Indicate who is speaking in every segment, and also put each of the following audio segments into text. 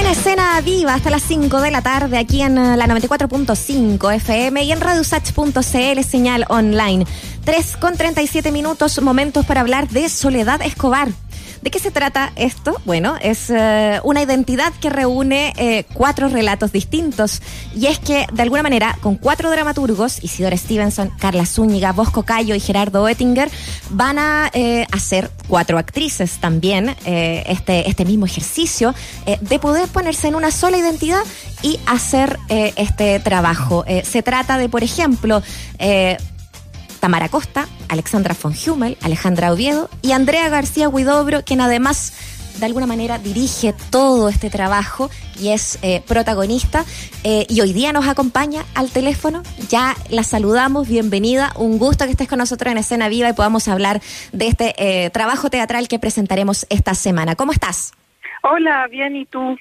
Speaker 1: en escena viva hasta las 5 de la tarde aquí en eh, la 94.5 FM y en radiosach.cl señal online. 3 con 37 minutos, momentos para hablar de Soledad Escobar. ¿De qué se trata esto? Bueno, es eh, una identidad que reúne eh, cuatro relatos distintos. Y es que, de alguna manera, con cuatro dramaturgos, Isidora Stevenson, Carla Zúñiga, Bosco Cayo y Gerardo Oettinger, van a eh, hacer cuatro actrices también este, este mismo ejercicio de poder ponerse en una sola identidad y hacer este trabajo. se trata de, por ejemplo, Tamara Costa, Alexandra von Hummel, Alejandra Oviedo y Andrea García Huidobro, quien además de alguna manera dirige todo este trabajo y es eh, protagonista. Eh, y hoy día nos acompaña al teléfono. Ya la saludamos, bienvenida. Un gusto que estés con nosotros en Escena Viva y podamos hablar de este eh, trabajo teatral que presentaremos esta semana. ¿Cómo estás?
Speaker 2: Hola, bien, ¿y tú?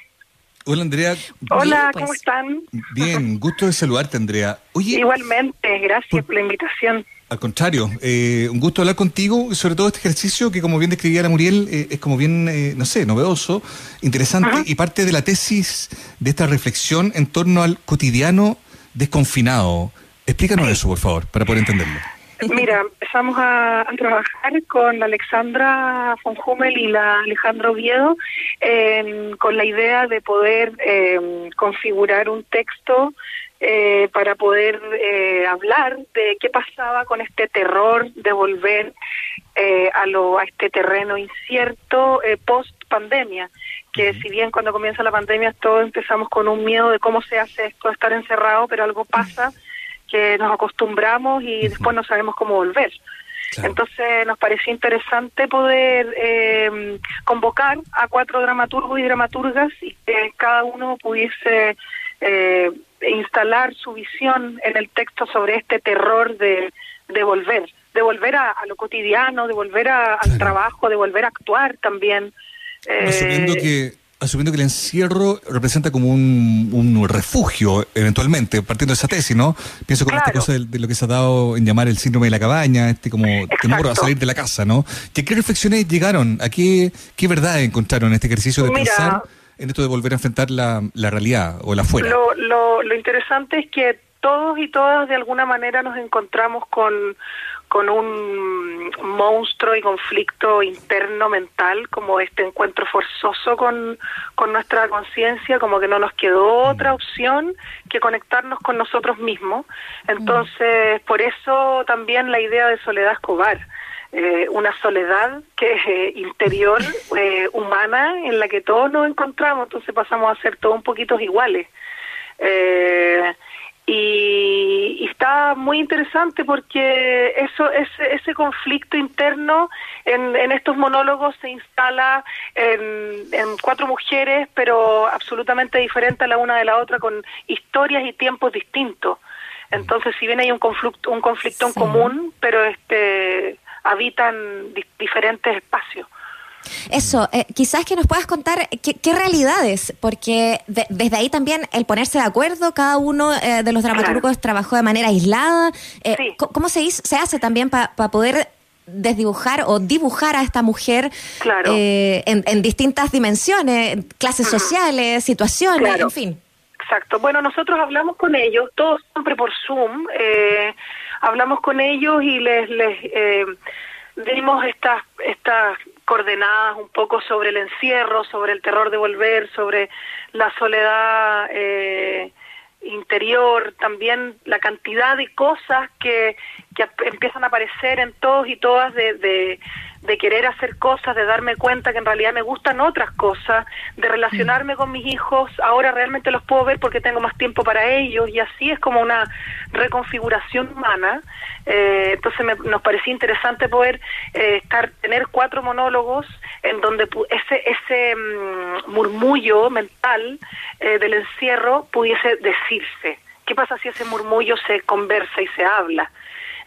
Speaker 3: Hola Andrea.
Speaker 2: Hola, ¿cómo pues. están?
Speaker 3: Bien, gusto de saludarte Andrea.
Speaker 2: Igualmente, gracias por la invitación.
Speaker 3: Al contrario, eh, un gusto hablar contigo sobre todo este ejercicio que, como bien describía la Muriel, eh, es como bien, eh, no sé, novedoso, interesante y parte de la tesis de esta reflexión en torno al cotidiano desconfinado. Explícanos eso, por favor, para poder entenderlo.
Speaker 2: Mira, empezamos a, trabajar con la Alexandra von Hummel y la Alejandra Oviedo con la idea de poder configurar un texto eh, para poder eh, hablar de qué pasaba con este terror de volver eh, a, lo, a este terreno incierto post pandemia que si bien cuando comienza la pandemia todos empezamos con un miedo de cómo se hace esto de estar encerrado pero algo pasa que nos acostumbramos y después no sabemos cómo volver. Entonces nos pareció interesante poder convocar a cuatro dramaturgos y dramaturgas y que cada uno pudiese eh, instalar su visión en el texto sobre este terror de, de volver, de volver a, lo cotidiano, de volver al trabajo, de volver a actuar también.
Speaker 3: Asumiendo eh, que asumiendo que el encierro representa como un, refugio, eventualmente, partiendo de esa tesis, ¿no? Pienso con esta cosa de, lo que se ha dado en llamar el síndrome de la cabaña, este como temor a salir de la casa, ¿no? ¿Qué, qué reflexiones llegaron? ¿A qué, qué verdad encontraron en este ejercicio de pensar en esto de volver a enfrentar la, la realidad o la fuera?
Speaker 2: Lo, lo, lo interesante es que todos y todas de alguna manera nos encontramos con, con un monstruo y conflicto interno mental, como este encuentro forzoso con, con nuestra conciencia, como que no nos quedó otra opción que conectarnos con nosotros mismos. Entonces, por eso también la idea de Soledad Escobar eh, una soledad que eh, interior eh, humana en la que todos nos encontramos, entonces pasamos a ser todos un poquito iguales. Y, está muy interesante porque eso ese, ese conflicto interno en, en estos monólogos se instala en, en, cuatro mujeres pero absolutamente diferentes la una de la otra con historias y tiempos distintos entonces si bien hay un conflicto un conflicto en común pero este habitan diferentes espacios.
Speaker 1: Eso, eh, quizás que nos puedas contar qué, realidades, porque desde ahí también el ponerse de acuerdo, cada uno eh, de los dramaturgos trabajó de manera aislada. Eh, ¿Cómo se, se hace también para poder desdibujar o dibujar a esta mujer en, distintas dimensiones, clases sociales, situaciones, en fin?
Speaker 2: Exacto. Bueno, nosotros hablamos con ellos, todos siempre por Zoom. Eh, hablamos con ellos y les, les eh, dimos estas, estas coordenadas un poco sobre el encierro, sobre el terror de volver, sobre la soledad eh, interior, también la cantidad de cosas que, que empiezan a aparecer en todos y todas de de querer hacer cosas, de darme cuenta que en realidad me gustan otras cosas, de relacionarme con mis hijos, ahora realmente los puedo ver porque tengo más tiempo para ellos y así es como una reconfiguración humana. Eh, entonces nos parecía interesante poder eh, estar tener cuatro monólogos en donde ese ese mm, murmullo mental eh, del encierro pudiese decirse. ¿Qué pasa si ese murmullo se conversa y se habla?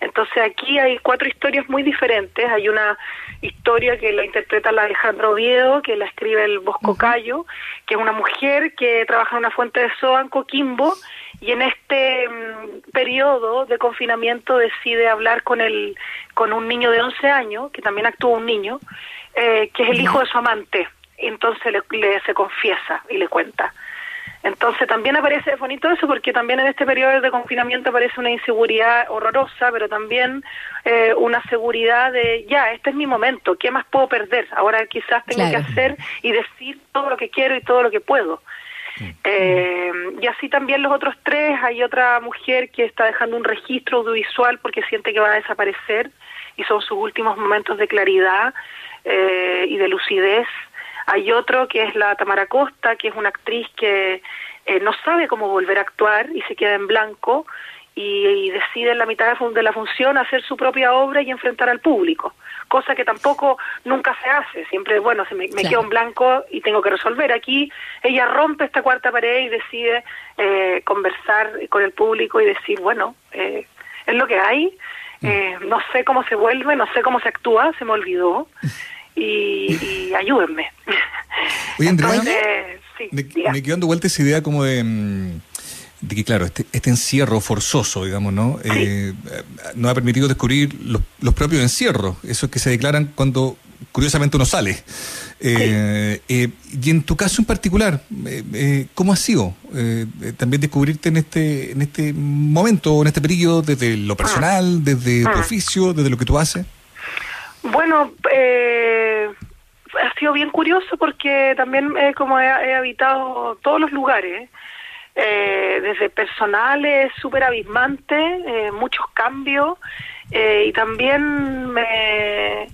Speaker 2: Entonces aquí hay cuatro historias muy diferentes. Hay una historia que la interpreta la Alejandra Oviedo, que la escribe el Bosco Cayo, que es una mujer que trabaja en una fuente de soda en Coquimbo y en este mm, periodo de confinamiento decide hablar con el con un niño de 11 años, que también actúa un niño, eh, que es el hijo de su amante. entonces le, se confiesa y le cuenta. Entonces también aparece bonito eso porque también en este periodo de confinamiento aparece una inseguridad horrorosa, pero también eh, una seguridad de, ya, este es mi momento, ¿qué más puedo perder? Ahora quizás tengo que hacer y decir todo lo que quiero y todo lo que puedo. Eh, y así también los otros tres, hay otra mujer que está dejando un registro audiovisual porque siente que va a desaparecer y son sus últimos momentos de claridad eh, y de lucidez. Hay otro que es la Tamara Costa, que es una actriz que eh, no sabe cómo volver a actuar y se queda en blanco y, decide en la mitad de la función hacer su propia obra y enfrentar al público, cosa que tampoco nunca se hace, siempre, bueno, se me, quedo en blanco y tengo que resolver. Aquí ella rompe esta cuarta pared y decide eh, conversar con el público y decir, bueno, eh, es lo que hay, mm. eh, no sé cómo se vuelve, no sé cómo se actúa, se me olvidó. Y, ayúdenme.
Speaker 3: Oye, Andrea, me, me, quedo dando vuelta esa idea como de, mm, de que, claro, este, este encierro forzoso, digamos, ¿no? Eh, nos ha permitido descubrir los, propios encierros, esos que se declaran cuando curiosamente uno sale. Eh, eh, y en tu caso en particular, ¿cómo ha sido también descubrirte en este en este momento, en este periodo, desde lo personal, ah. desde tu ah. oficio, desde lo que tú haces?
Speaker 2: Bueno, ha sido bien curioso porque también como he habitado todos los lugares, eh, desde personales súper abismantes, eh, muchos cambios, eh, y también me,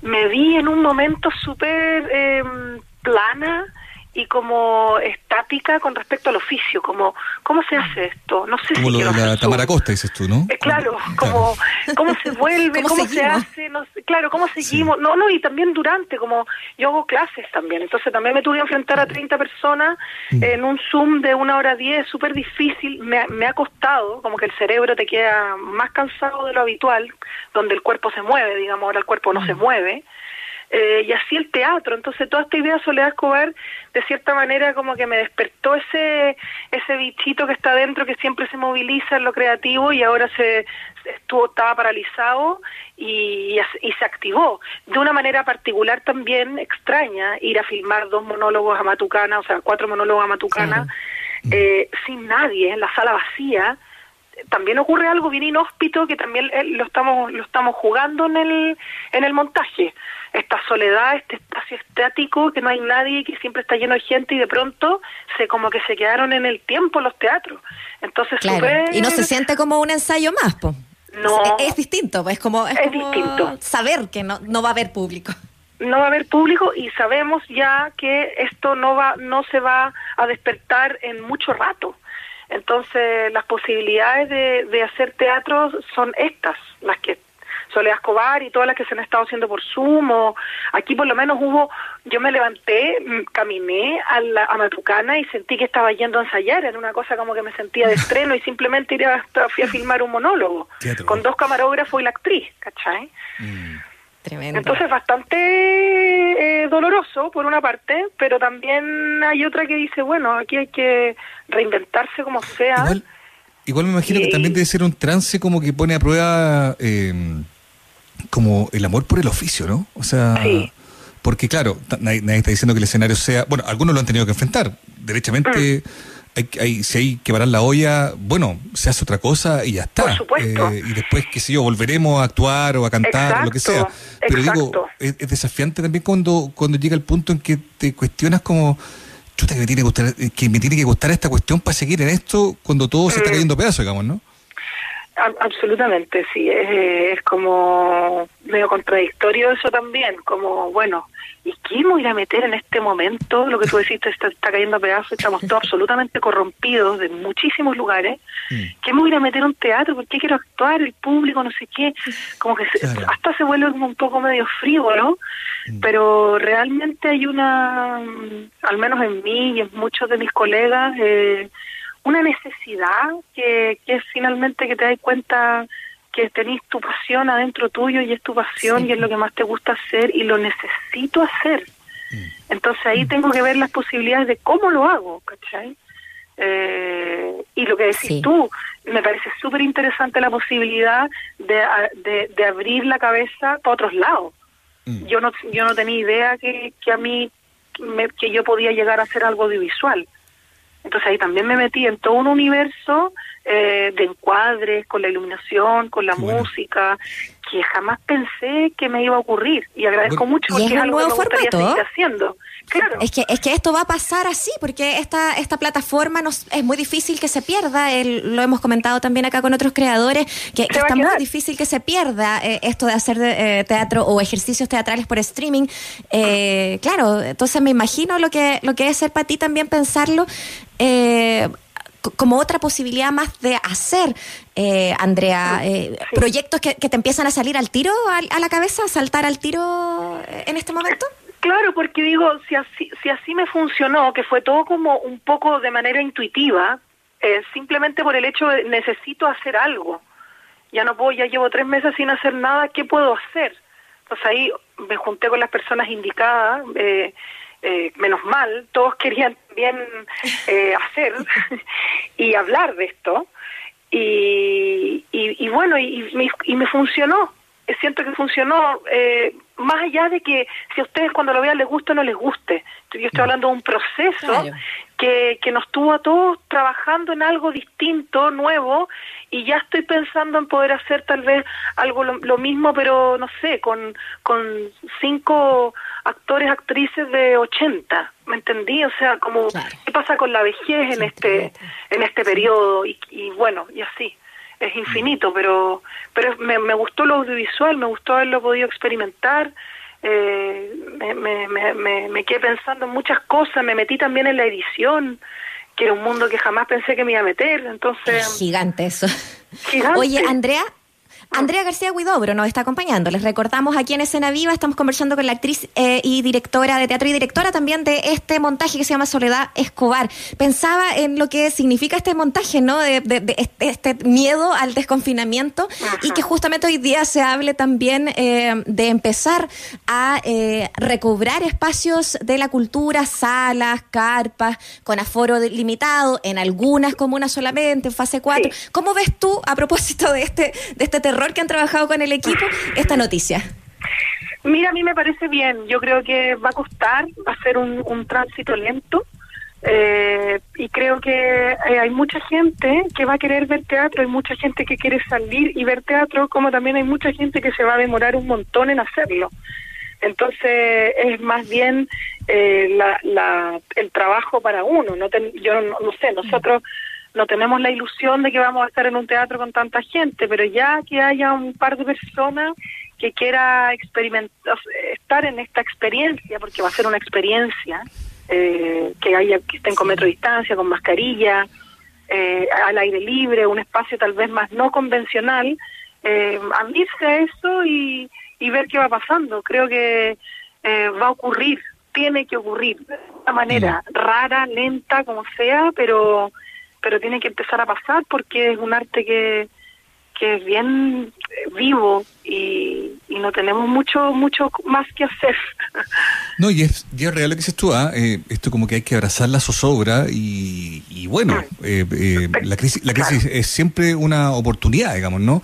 Speaker 2: me vi en un momento súper em, plana y como estática con respecto al oficio, como cómo se hace esto, no sé
Speaker 3: como
Speaker 2: si
Speaker 3: lo de la Tamara Costa dices tú, ¿no?
Speaker 2: Eh, claro, como cómo se vuelve, cómo, se hace, no sé, claro, cómo seguimos, no, no, y también durante, como yo hago clases también, entonces también me tuve que enfrentar a 30 personas mm. en un Zoom de una hora diez, súper difícil, me, me ha costado, como que el cerebro te queda más cansado de lo habitual, donde el cuerpo se mueve, digamos, ahora el cuerpo no se mm. mueve, eh, y así el teatro. Entonces toda esta idea de Soledad Escobar, de cierta manera, como que me despertó ese ese bichito que está dentro, que siempre se moviliza en lo creativo y ahora se estuvo estaba paralizado y, y, se activó de una manera particular también extraña ir a filmar dos monólogos a Matucana, o sea, cuatro monólogos a Matucana, eh, sin nadie, en la sala vacía también ocurre algo bien inhóspito que también eh, lo estamos lo estamos jugando en el en el montaje. Esta soledad este espacio estático que no hay nadie que siempre está lleno de gente y de pronto se como que se quedaron en el tiempo los teatros. Entonces
Speaker 1: y no se siente como un ensayo más pues no. Es, distinto pues como es, distinto. saber que no no va a haber público.
Speaker 2: No va a haber público y sabemos ya que esto no va no se va a despertar en mucho rato entonces, las posibilidades de, de hacer teatro son estas, las que Soledad Escobar y todas las que se han estado haciendo por Zoom, o aquí por lo menos hubo, yo me levanté, mm, caminé a, la, a Matucana y sentí que estaba yendo a ensayar, era una cosa como que me sentía de estreno y simplemente iría, fui a filmar un monólogo con dos camarógrafos y la actriz, ¿cachai? Mm. Tremendo. Entonces bastante eh, doloroso por una parte, pero también hay otra que dice, bueno, aquí hay que reinventarse como sea.
Speaker 3: Igual, me imagino que también debe ser un trance como que pone a prueba eh, como el amor por el oficio, ¿no? O sea, porque claro, nadie, está diciendo que el escenario sea, bueno, algunos lo han tenido que enfrentar, derechamente... Mm hay, si hay que parar la olla, bueno, se hace otra cosa y ya está. Eh, y después, qué sé yo, volveremos a actuar o a cantar o lo que sea. Pero digo, es, desafiante también cuando, cuando llega el punto en que te cuestionas como, chuta, que me tiene que gustar, que me tiene que gustar esta cuestión para seguir en esto cuando todo se está mm. cayendo pedazo, digamos, ¿no?
Speaker 2: Absolutamente, sí, es, como medio contradictorio eso también, como, bueno, ¿y quién me voy a meter en este momento? Lo que tú decís está, está cayendo a pedazos, estamos todos absolutamente corrompidos de muchísimos lugares. Mm. ¿Qué me voy a meter en un teatro? ¿Por qué quiero actuar? El público, no sé qué. Como que hasta se vuelve como un poco medio frío, ¿no? Mm. Pero realmente hay una, al menos en mí y en muchos de mis colegas, eh, una necesidad que, que es finalmente que te das cuenta que tenés tu pasión adentro tuyo y es tu pasión y es lo que más te gusta hacer y lo necesito hacer. Mm. Entonces ahí tengo que ver las posibilidades de cómo lo hago, ¿cachai? Eh, y lo que decís tú, me parece súper interesante la posibilidad de, de, de, abrir la cabeza para otros lados. Mm. Yo no yo no tenía idea que, que a mí que yo podía llegar a hacer algo audiovisual. Entonces ahí también me metí en todo un universo eh, de encuadres, con la iluminación, con la música, que jamás pensé que me iba a ocurrir. Y agradezco mucho
Speaker 1: porque es, algo que me
Speaker 2: gustaría seguir haciendo. Claro.
Speaker 1: Es que, es que esto va a pasar así, porque esta, esta plataforma nos, es muy difícil que se pierda. El, lo hemos comentado también acá con otros creadores, que, está muy difícil que se pierda eh, esto de hacer eh, teatro o ejercicios teatrales por streaming. Eh, claro, entonces me imagino lo que, lo que es ser para ti también pensarlo. Eh, como otra posibilidad más de hacer, eh, Andrea, eh, proyectos que, te empiezan a salir al tiro, a, la cabeza, saltar al tiro eh, en este momento?
Speaker 2: Claro, porque digo, si así, si así me funcionó, que fue todo como un poco de manera intuitiva, simplemente por el hecho de necesito hacer algo. Ya no puedo, ya llevo tres meses sin hacer nada, ¿qué puedo hacer? Pues ahí me junté con las personas indicadas, eh, eh, menos mal, todos querían bien eh, hacer y hablar de esto. Y, y, bueno, y, y, me, funcionó. Siento que funcionó, eh, más allá de que si a ustedes cuando lo vean les guste o no les guste. Yo estoy hablando de un proceso que, que nos tuvo a todos trabajando en algo distinto, nuevo, y ya estoy pensando en poder hacer tal vez algo lo, mismo, pero no sé, con, con cinco actores, actrices de 80, ¿me entendí? O sea, como qué pasa con la vejez en este en este periodo y, y bueno, y así. Es infinito, pero pero me, me gustó lo audiovisual, me gustó haberlo podido experimentar. Eh, me, me, me, me quedé pensando en muchas cosas, me metí también en la edición, que era un mundo que jamás pensé que me iba a meter, entonces...
Speaker 1: gigante eso. Oye, Andrea, Andrea García Guidobro nos está acompañando. Les recordamos aquí en Escena Viva, estamos conversando con la actriz eh, y directora de teatro y directora también de este montaje que se llama Soledad Escobar. Pensaba en lo que significa este montaje, ¿no? De, este, este, miedo al desconfinamiento y que justamente hoy día se hable también eh, de empezar a eh, recobrar espacios de la cultura, salas, carpas, con aforo limitado, en algunas comunas solamente, en fase 4. ¿Cómo ves tú, a propósito de este, de este terror? que han trabajado con el equipo esta noticia?
Speaker 2: Mira, a mí me parece bien. Yo creo que va a costar, va a ser un, tránsito lento. Eh, y creo que eh, hay mucha gente que va a querer ver teatro, hay mucha gente que quiere salir y ver teatro, como también hay mucha gente que se va a demorar un montón en hacerlo. Entonces es más bien eh, la, el trabajo para uno. No yo no, sé, nosotros no tenemos la ilusión de que vamos a estar en un teatro con tanta gente, pero ya que haya un par de personas que quiera experimentar, estar en esta experiencia, porque va a ser una experiencia, eh, que haya que estén con metro de distancia, con mascarilla, eh, al aire libre, un espacio tal vez más no convencional, eh, abrirse a eso y, ver qué va pasando. Creo que eh, va a ocurrir, tiene que ocurrir, de una manera rara, lenta, como sea, pero pero tiene que empezar a pasar porque es un arte que, que es bien vivo y, no tenemos mucho mucho más que hacer.
Speaker 3: No, y es, y real lo que dices tú, ¿ah? eh, esto como que hay que abrazar la zozobra y, y bueno, eh, eh, la crisis, la crisis es siempre una oportunidad, digamos, ¿no?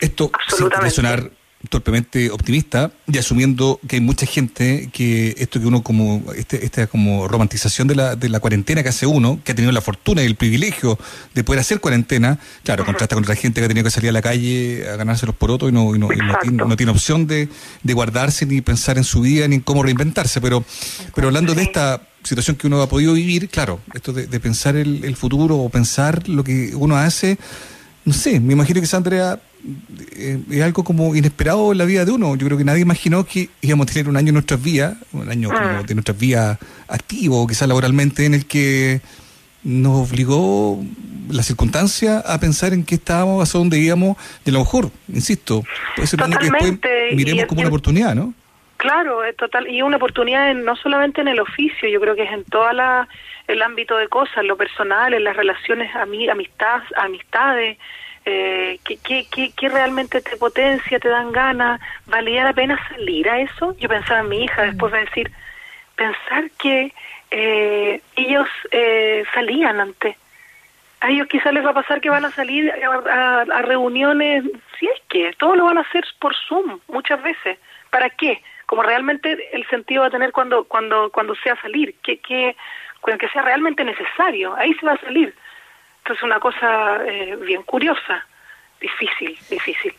Speaker 3: Esto sin sonar torpemente optimista y asumiendo que hay mucha gente que esto que uno como este, esta como romantización de la, de la cuarentena que hace uno que ha tenido la fortuna y el privilegio de poder hacer cuarentena claro contrasta con la gente que ha tenido que salir a la calle a ganarse los porotos y no, y no, no, tiene, opción de, de, guardarse ni pensar en su vida ni en cómo reinventarse. Pero pero hablando de esta situación que uno ha podido vivir claro esto de, de pensar el, el futuro o pensar lo que uno hace no sé, me imagino que Sandra eh, es algo como inesperado en la vida de uno. Yo creo que nadie imaginó que íbamos a tener un año en nuestras vidas, un año ah. de nuestras vidas activo, quizás laboralmente, en el que nos obligó la circunstancia a pensar en qué estábamos, hacia dónde íbamos, de lo mejor, insisto, puede ser un que después miremos como una oportunidad, ¿no?
Speaker 2: Claro, es total, y una oportunidad no solamente en el oficio, yo creo que es en todo el ámbito de cosas, lo personal, en las relaciones, amistad, amistades, eh, que, que, que, realmente te potencia, te dan ganas, ¿valía la pena salir a eso? Yo pensaba en mi hija, después de decir, pensar que eh, ellos eh, salían antes. A ellos quizás les va a pasar que van a salir a, a, reuniones, si es que, todo lo van a hacer por Zoom muchas veces. ¿Para qué? Como realmente el sentido va a tener cuando cuando cuando sea salir, que que que sea realmente necesario, ahí se va a salir. Entonces una cosa eh, bien curiosa, difícil, difícil.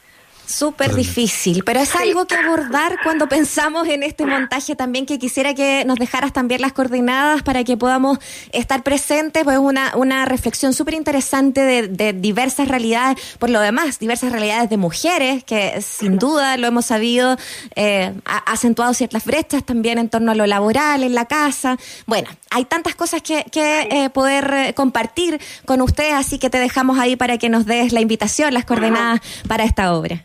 Speaker 1: Súper difícil, pero es algo que abordar cuando pensamos en este montaje también que quisiera que nos dejaras también las coordinadas para que podamos estar presentes, pues una, una reflexión súper interesante de, diversas realidades, por lo demás, diversas realidades de mujeres, que sin duda lo hemos sabido, eh, ha acentuado ciertas brechas también en torno a lo laboral, en la casa. Bueno, hay tantas cosas que, que eh, poder eh, compartir con ustedes, así que te dejamos ahí para que nos des la invitación, las coordenadas para esta obra.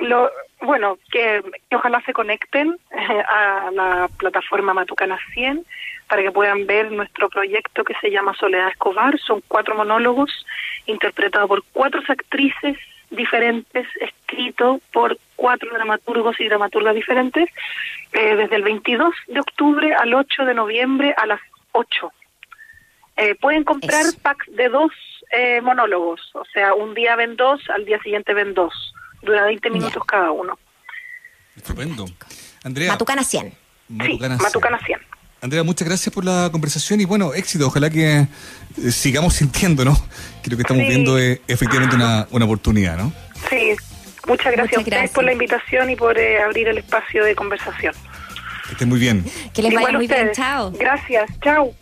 Speaker 2: Lo, bueno, que, ojalá se conecten eh, a la plataforma Matucana 100 para que puedan ver nuestro proyecto que se llama Soledad Escobar. Son cuatro monólogos interpretados por cuatro actrices diferentes, escritos por cuatro dramaturgos y dramaturgas diferentes, eh, desde el 22 de octubre al 8 de noviembre a las 8. Eh, pueden comprar packs de dos eh, monólogos, o sea, un día ven dos, al día siguiente ven dos dura 20 minutos cada uno.
Speaker 3: Estupendo. Andrea.
Speaker 1: Matucana 100.
Speaker 2: Matucana, sí, Matucana 100.
Speaker 3: Andrea, muchas gracias por la conversación y bueno, éxito. Ojalá que eh, sigamos sintiendo, ¿no? Que lo que estamos viendo es efectivamente una, una oportunidad, ¿no?
Speaker 2: Sí, muchas gracias a ustedes por la invitación y por eh, abrir el espacio de conversación.
Speaker 3: Que estén muy bien.
Speaker 1: Que les vaya muy bien. Chao.
Speaker 2: Gracias. Chao.